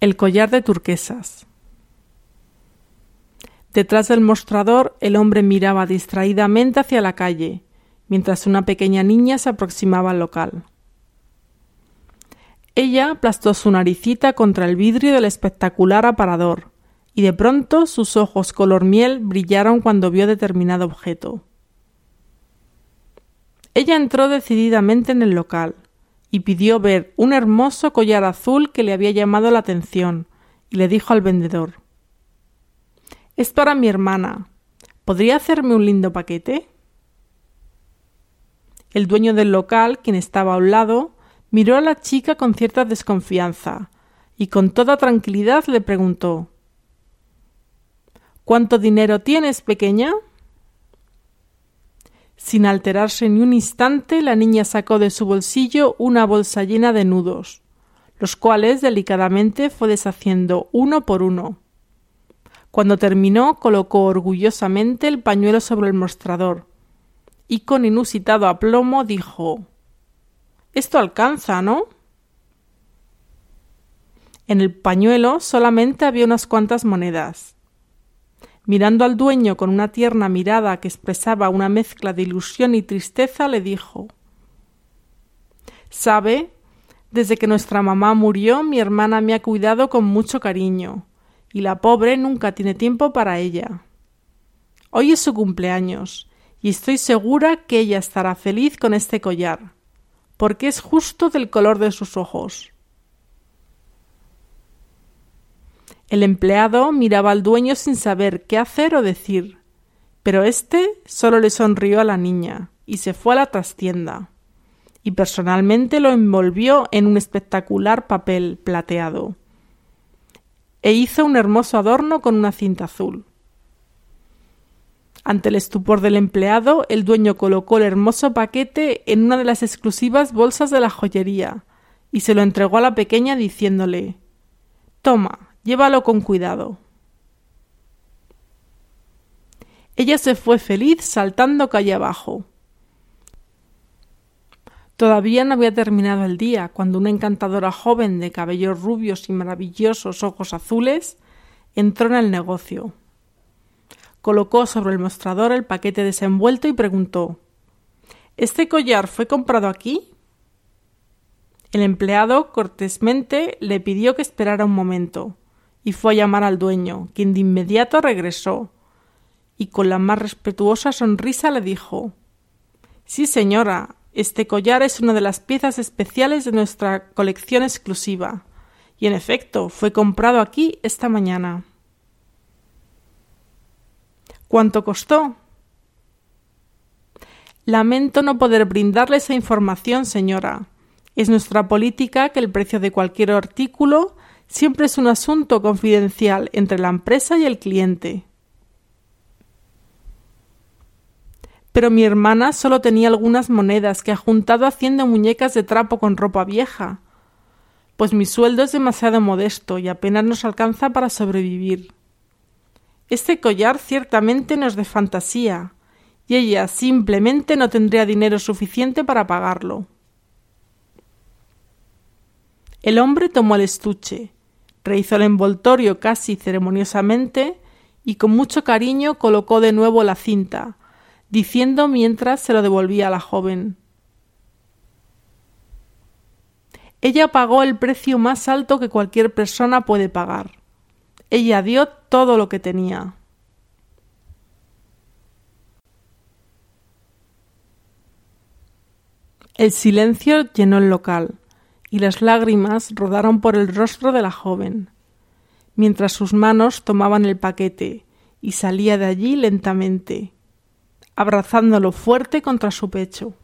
El collar de turquesas. Detrás del mostrador el hombre miraba distraídamente hacia la calle, mientras una pequeña niña se aproximaba al local. Ella aplastó su naricita contra el vidrio del espectacular aparador, y de pronto sus ojos color miel brillaron cuando vio determinado objeto. Ella entró decididamente en el local y pidió ver un hermoso collar azul que le había llamado la atención, y le dijo al vendedor Es para mi hermana. ¿Podría hacerme un lindo paquete? El dueño del local, quien estaba a un lado, miró a la chica con cierta desconfianza y con toda tranquilidad le preguntó ¿Cuánto dinero tienes, pequeña? Sin alterarse ni un instante, la niña sacó de su bolsillo una bolsa llena de nudos, los cuales delicadamente fue deshaciendo uno por uno. Cuando terminó, colocó orgullosamente el pañuelo sobre el mostrador y con inusitado aplomo dijo Esto alcanza, ¿no? En el pañuelo solamente había unas cuantas monedas. Mirando al dueño con una tierna mirada que expresaba una mezcla de ilusión y tristeza, le dijo Sabe, desde que nuestra mamá murió, mi hermana me ha cuidado con mucho cariño, y la pobre nunca tiene tiempo para ella. Hoy es su cumpleaños, y estoy segura que ella estará feliz con este collar, porque es justo del color de sus ojos. El empleado miraba al dueño sin saber qué hacer o decir, pero éste solo le sonrió a la niña y se fue a la trastienda, y personalmente lo envolvió en un espectacular papel plateado, e hizo un hermoso adorno con una cinta azul. Ante el estupor del empleado, el dueño colocó el hermoso paquete en una de las exclusivas bolsas de la joyería y se lo entregó a la pequeña diciéndole Toma, Llévalo con cuidado. Ella se fue feliz saltando calle abajo. Todavía no había terminado el día cuando una encantadora joven de cabellos rubios y maravillosos ojos azules entró en el negocio. Colocó sobre el mostrador el paquete desenvuelto y preguntó ¿Este collar fue comprado aquí? El empleado cortésmente le pidió que esperara un momento y fue a llamar al dueño, quien de inmediato regresó y con la más respetuosa sonrisa le dijo Sí, señora, este collar es una de las piezas especiales de nuestra colección exclusiva, y en efecto fue comprado aquí esta mañana. ¿Cuánto costó? Lamento no poder brindarle esa información, señora. Es nuestra política que el precio de cualquier artículo siempre es un asunto confidencial entre la empresa y el cliente. Pero mi hermana solo tenía algunas monedas que ha juntado haciendo muñecas de trapo con ropa vieja, pues mi sueldo es demasiado modesto y apenas nos alcanza para sobrevivir. Este collar ciertamente no es de fantasía, y ella simplemente no tendría dinero suficiente para pagarlo. El hombre tomó el estuche, Rehizó el envoltorio casi ceremoniosamente y con mucho cariño colocó de nuevo la cinta, diciendo mientras se lo devolvía a la joven Ella pagó el precio más alto que cualquier persona puede pagar. Ella dio todo lo que tenía. El silencio llenó el local y las lágrimas rodaron por el rostro de la joven, mientras sus manos tomaban el paquete y salía de allí lentamente, abrazándolo fuerte contra su pecho.